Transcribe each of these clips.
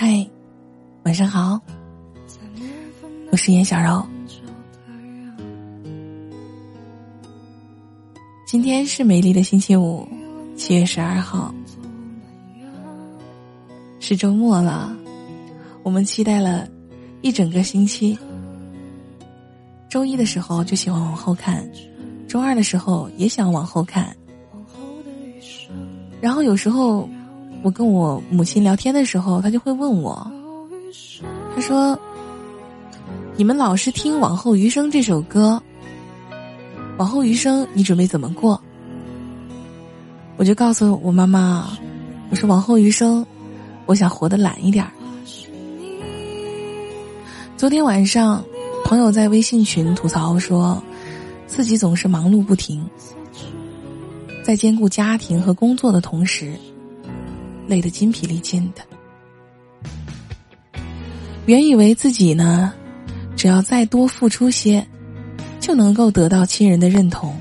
嗨，晚上好，我是严小柔。今天是美丽的星期五，七月十二号，是周末了。我们期待了一整个星期。周一的时候就喜欢往后看，周二的时候也想往后看。然后有时候。我跟我母亲聊天的时候，她就会问我，她说：“你们老是听《往后余生》这首歌，往后余生你准备怎么过？”我就告诉我妈妈，我说：“往后余生，我想活得懒一点儿。”昨天晚上，朋友在微信群吐槽说，自己总是忙碌不停，在兼顾家庭和工作的同时。累得筋疲力尽的，原以为自己呢，只要再多付出些，就能够得到亲人的认同，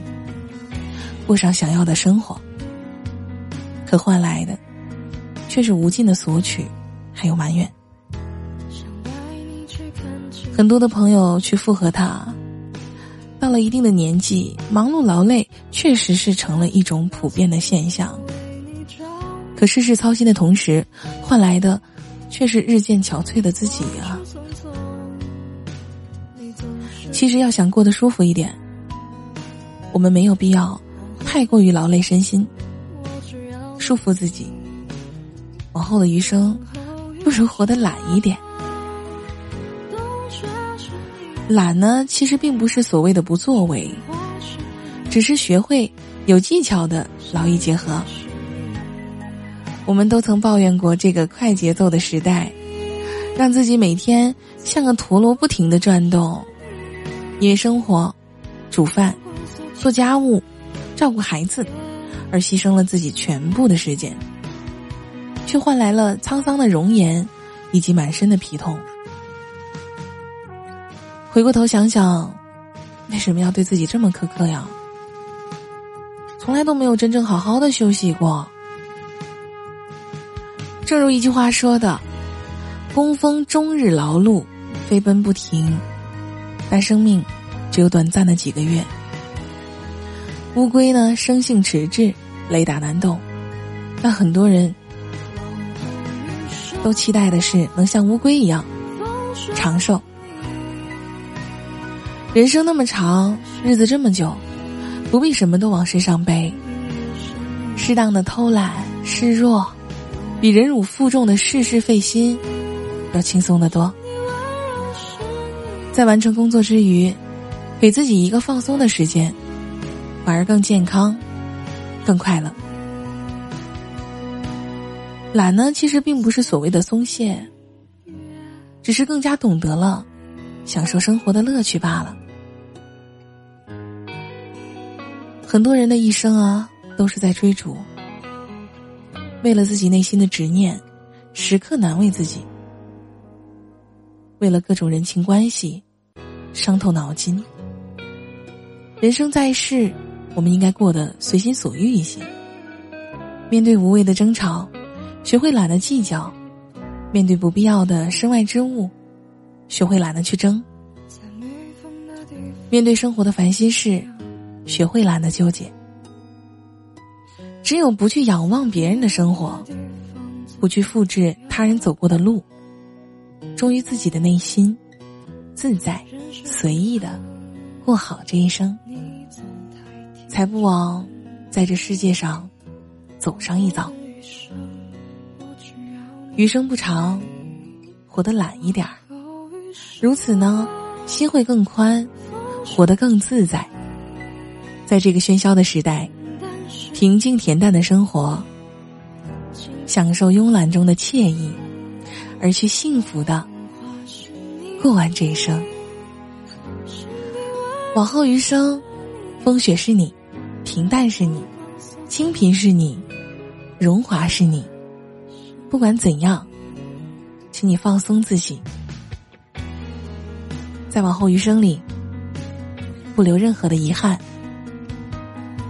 过上想要的生活。可换来的，却是无尽的索取，还有埋怨。很多的朋友去附和他，到了一定的年纪，忙碌劳累确实是成了一种普遍的现象。可事事操心的同时，换来的却是日渐憔悴的自己啊！其实要想过得舒服一点，我们没有必要太过于劳累身心，束缚自己。往后的余生，不如活得懒一点。懒呢，其实并不是所谓的不作为，只是学会有技巧的劳逸结合。我们都曾抱怨过这个快节奏的时代，让自己每天像个陀螺不停的转动，因为生活、煮饭、做家务、照顾孩子，而牺牲了自己全部的时间，却换来了沧桑的容颜以及满身的皮痛。回过头想想，为什么要对自己这么苛刻呀？从来都没有真正好好的休息过。正如一句话说的：“工蜂终日劳碌，飞奔不停，但生命只有短暂的几个月。乌龟呢，生性迟滞，雷打难动，但很多人都期待的是能像乌龟一样长寿。人生那么长，日子这么久，不必什么都往身上背，适当的偷懒示弱。”比忍辱负重的事事费心要轻松的多。在完成工作之余，给自己一个放松的时间，反而更健康、更快乐。懒呢，其实并不是所谓的松懈，只是更加懂得了享受生活的乐趣罢了。很多人的一生啊，都是在追逐。为了自己内心的执念，时刻难为自己；为了各种人情关系，伤透脑筋。人生在世，我们应该过得随心所欲一些。面对无谓的争吵，学会懒得计较；面对不必要的身外之物，学会懒得去争；面对生活的烦心事，学会懒得纠结。只有不去仰望别人的生活，不去复制他人走过的路，忠于自己的内心，自在随意的过好这一生，才不枉在这世界上走上一遭。余生不长，活得懒一点儿，如此呢，心会更宽，活得更自在。在这个喧嚣的时代。平静恬淡的生活，享受慵懒中的惬意，而去幸福的过完这一生。往后余生，风雪是你，平淡是你，清贫是你，荣华是你。不管怎样，请你放松自己，在往后余生里，不留任何的遗憾。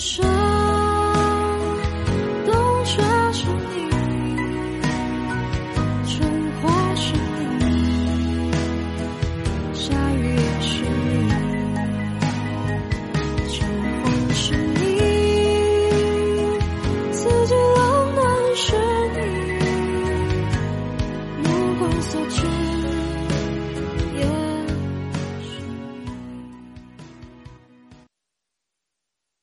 说。